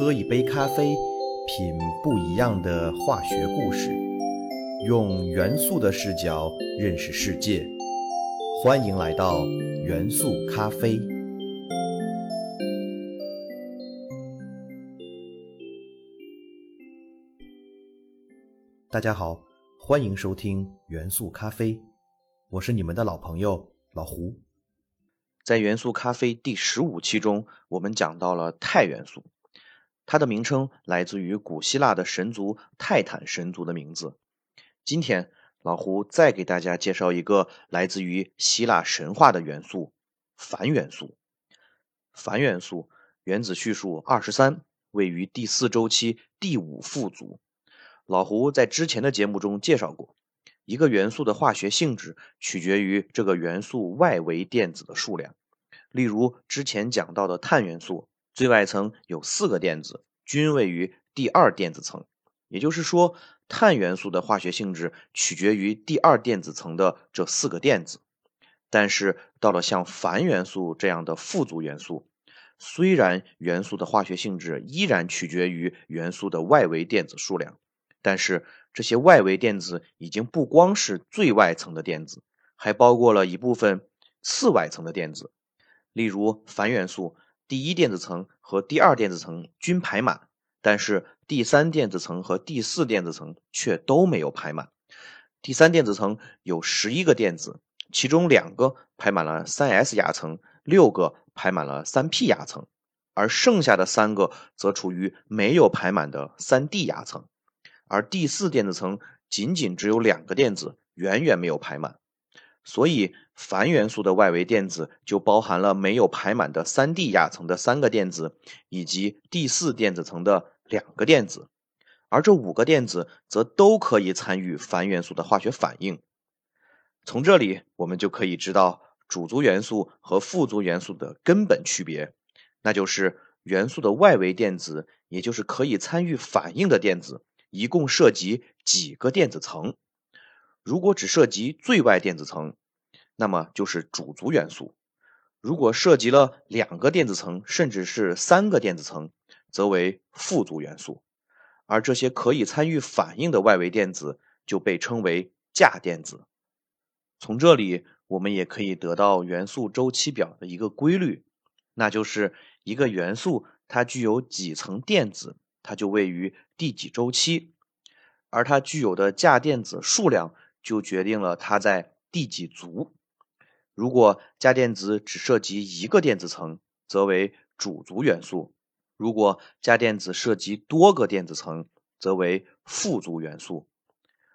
喝一杯咖啡，品不一样的化学故事，用元素的视角认识世界。欢迎来到元素咖啡。大家好，欢迎收听元素咖啡，我是你们的老朋友老胡。在元素咖啡第十五期中，我们讲到了钛元素，它的名称来自于古希腊的神族泰坦神族的名字。今天，老胡再给大家介绍一个来自于希腊神话的元素——钒元素。钒元素原子序数二十三，位于第四周期第五副组。老胡在之前的节目中介绍过。一个元素的化学性质取决于这个元素外围电子的数量。例如之前讲到的碳元素，最外层有四个电子，均位于第二电子层。也就是说，碳元素的化学性质取决于第二电子层的这四个电子。但是到了像钒元素这样的富族元素，虽然元素的化学性质依然取决于元素的外围电子数量。但是这些外围电子已经不光是最外层的电子，还包括了一部分次外层的电子。例如，钒元素第一电子层和第二电子层均排满，但是第三电子层和第四电子层却都没有排满。第三电子层有十一个电子，其中两个排满了三 s 亚层，六个排满了三 p 亚层，而剩下的三个则处于没有排满的三 d 亚层。而第四电子层仅仅只有两个电子，远远没有排满，所以钒元素的外围电子就包含了没有排满的三 d 亚层的三个电子，以及第四电子层的两个电子，而这五个电子则都可以参与钒元素的化学反应。从这里我们就可以知道主族元素和副族元素的根本区别，那就是元素的外围电子，也就是可以参与反应的电子。一共涉及几个电子层？如果只涉及最外电子层，那么就是主族元素；如果涉及了两个电子层，甚至是三个电子层，则为副族元素。而这些可以参与反应的外围电子就被称为价电子。从这里，我们也可以得到元素周期表的一个规律，那就是一个元素它具有几层电子。它就位于第几周期，而它具有的价电子数量就决定了它在第几族。如果价电子只涉及一个电子层，则为主族元素；如果价电子涉及多个电子层，则为副族元素。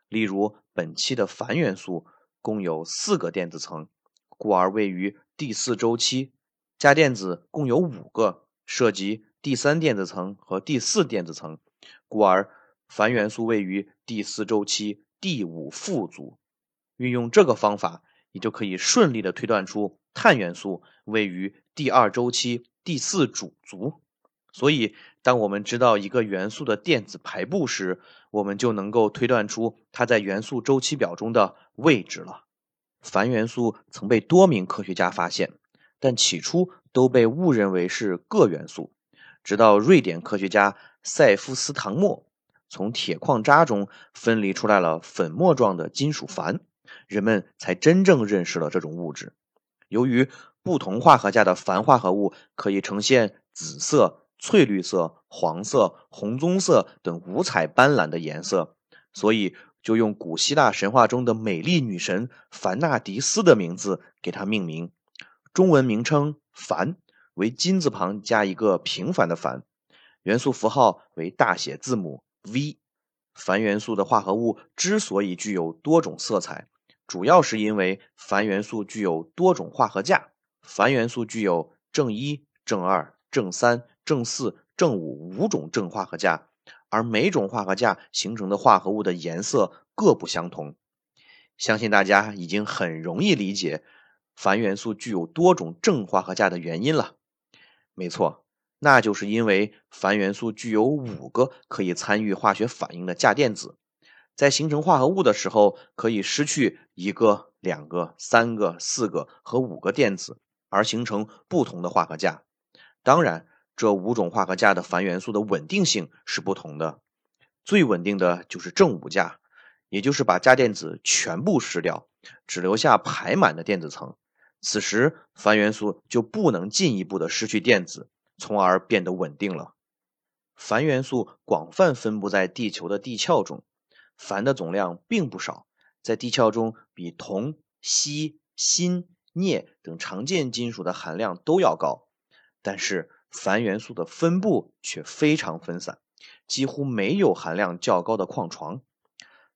例如，本期的钒元素共有四个电子层，故而位于第四周期；价电子共有五个，涉及。第三电子层和第四电子层，故而钒元素位于第四周期第五副族。运用这个方法，你就可以顺利的推断出碳元素位于第二周期第四主族。所以，当我们知道一个元素的电子排布时，我们就能够推断出它在元素周期表中的位置了。钒元素曾被多名科学家发现，但起初都被误认为是铬元素。直到瑞典科学家塞夫斯唐默从铁矿渣中分离出来了粉末状的金属钒，人们才真正认识了这种物质。由于不同化合价的钒化合物可以呈现紫色、翠绿色、黄色、红棕色等五彩斑斓的颜色，所以就用古希腊神话中的美丽女神凡纳迪斯的名字给它命名，中文名称钒。为金字旁加一个平凡的钒，元素符号为大写字母 V。钒元素的化合物之所以具有多种色彩，主要是因为钒元素具有多种化合价。钒元素具有正一、正二、正三、正四、正五五种正化合价，而每种化合价形成的化合物的颜色各不相同。相信大家已经很容易理解钒元素具有多种正化合价的原因了。没错，那就是因为钒元素具有五个可以参与化学反应的价电子，在形成化合物的时候，可以失去一个、两个、三个、四个和五个电子，而形成不同的化合价。当然，这五种化合价的钒元素的稳定性是不同的。最稳定的就是正五价，也就是把价电子全部失掉，只留下排满的电子层。此时，钒元素就不能进一步的失去电子，从而变得稳定了。钒元素广泛分布在地球的地壳中，钒的总量并不少，在地壳中比铜、锡、锌、镍等常见金属的含量都要高。但是，钒元素的分布却非常分散，几乎没有含量较高的矿床。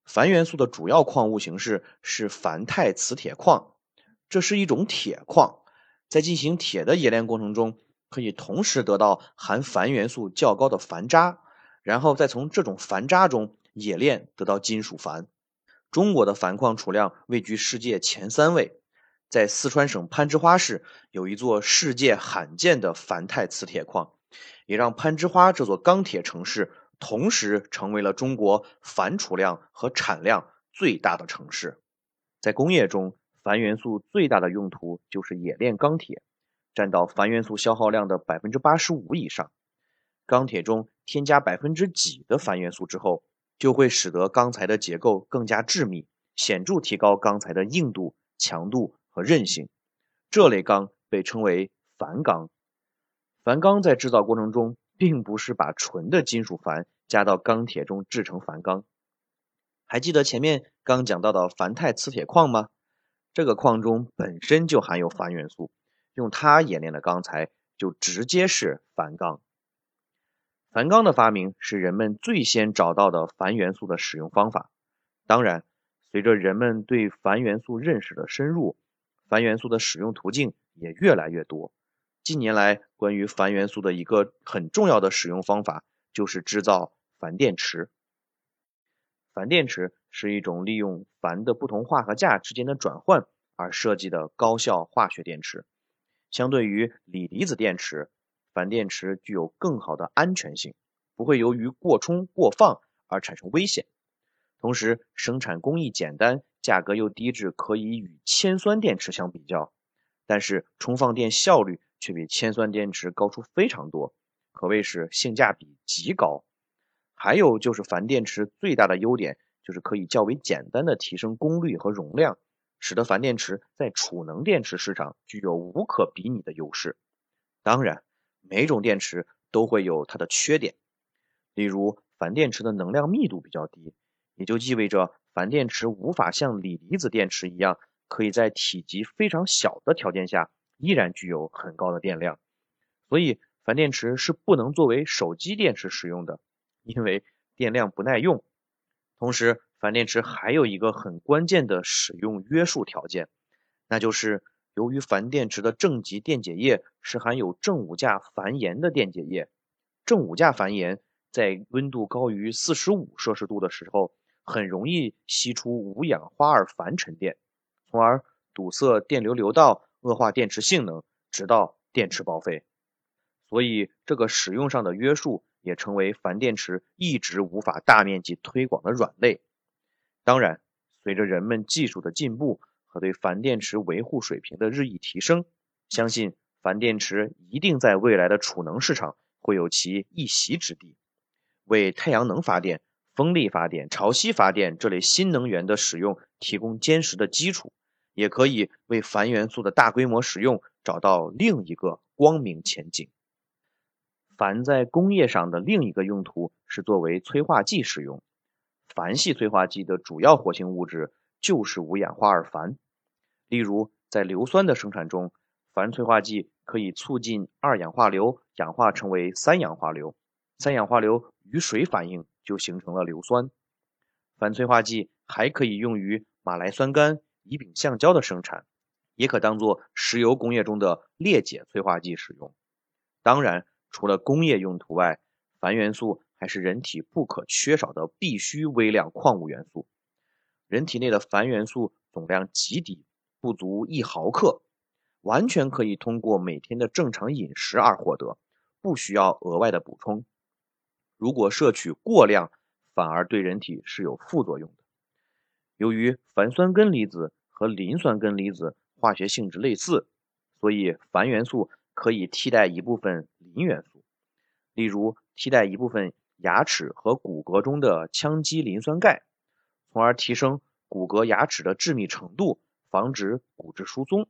钒元素的主要矿物形式是钒钛磁铁矿，这是一种铁矿，在进行铁的冶炼过程中。可以同时得到含钒元素较高的钒渣，然后再从这种钒渣中冶炼得到金属钒。中国的钒矿储量位居世界前三位，在四川省攀枝花市有一座世界罕见的钒钛磁铁矿，也让攀枝花这座钢铁城市同时成为了中国钒储量和产量最大的城市。在工业中，钒元素最大的用途就是冶炼钢铁。占到钒元素消耗量的百分之八十五以上。钢铁中添加百分之几的钒元素之后，就会使得钢材的结构更加致密，显著提高钢材的硬度、强度和韧性。这类钢被称为钒钢。钒钢在制造过程中，并不是把纯的金属钒加到钢铁中制成钒钢。还记得前面刚讲到的钒钛磁铁矿吗？这个矿中本身就含有钒元素。用它冶炼的钢材就直接是钒钢。钒钢的发明是人们最先找到的钒元素的使用方法。当然，随着人们对钒元素认识的深入，钒元素的使用途径也越来越多。近年来，关于钒元素的一个很重要的使用方法就是制造钒电池。钒电池是一种利用钒的不同化合价之间的转换而设计的高效化学电池。相对于锂离子电池，钒电池具有更好的安全性，不会由于过充过放而产生危险。同时，生产工艺简单，价格又低至可以与铅酸电池相比较。但是，充放电效率却比铅酸电池高出非常多，可谓是性价比极高。还有就是钒电池最大的优点就是可以较为简单的提升功率和容量。使得钒电池在储能电池市场具有无可比拟的优势。当然，每种电池都会有它的缺点，例如钒电池的能量密度比较低，也就意味着钒电池无法像锂离子电池一样，可以在体积非常小的条件下依然具有很高的电量。所以，钒电池是不能作为手机电池使用的，因为电量不耐用。同时，钒电池还有一个很关键的使用约束条件，那就是由于钒电池的正极电解液是含有正五价钒盐的电解液，正五价钒盐在温度高于四十五摄氏度的时候，很容易析出五氧化二钒沉淀，从而堵塞电流流道，恶化电池性能，直到电池报废。所以，这个使用上的约束也成为钒电池一直无法大面积推广的软肋。当然，随着人们技术的进步和对钒电池维护水平的日益提升，相信钒电池一定在未来的储能市场会有其一席之地，为太阳能发电、风力发电、潮汐发电这类新能源的使用提供坚实的基础，也可以为钒元素的大规模使用找到另一个光明前景。钒在工业上的另一个用途是作为催化剂使用。钒系催化剂的主要活性物质就是五氧化二钒。例如，在硫酸的生产中，钒催化剂可以促进二氧化硫氧化成为三氧化硫，三氧化硫与水反应就形成了硫酸。钒催化剂还可以用于马来酸苷、乙丙橡胶的生产，也可当做石油工业中的裂解催化剂使用。当然，除了工业用途外，钒元素。还是人体不可缺少的必需微量矿物元素。人体内的钒元素总量极低，不足一毫克，完全可以通过每天的正常饮食而获得，不需要额外的补充。如果摄取过量，反而对人体是有副作用的。由于钒酸根离子和磷酸根离子化学性质类似，所以钒元素可以替代一部分磷元素。例如替代一部分牙齿和骨骼中的羟基磷酸钙，从而提升骨骼牙齿的致密程度，防止骨质疏松。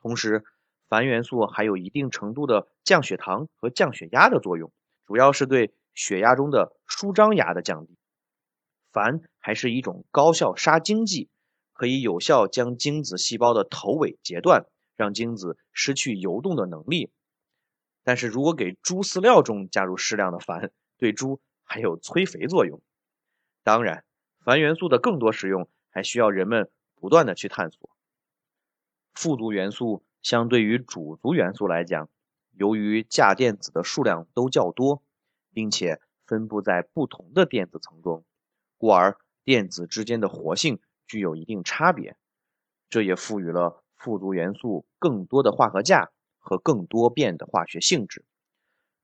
同时，矾元素还有一定程度的降血糖和降血压的作用，主要是对血压中的舒张压的降低。矾还是一种高效杀精剂，可以有效将精子细胞的头尾截断，让精子失去游动的能力。但是如果给猪饲料中加入适量的矾，对猪还有催肥作用。当然，钒元素的更多使用还需要人们不断的去探索。富族元素相对于主族元素来讲，由于价电子的数量都较多，并且分布在不同的电子层中，故而电子之间的活性具有一定差别。这也赋予了富族元素更多的化合价。和更多变的化学性质，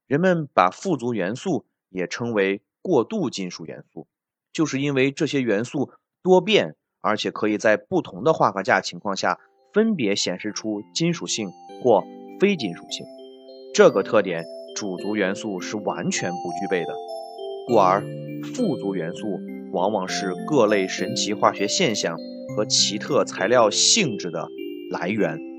人们把富族元素也称为过渡金属元素，就是因为这些元素多变，而且可以在不同的化合价情况下分别显示出金属性或非金属性。这个特点主族元素是完全不具备的，故而富族元素往往是各类神奇化学现象和奇特材料性质的来源。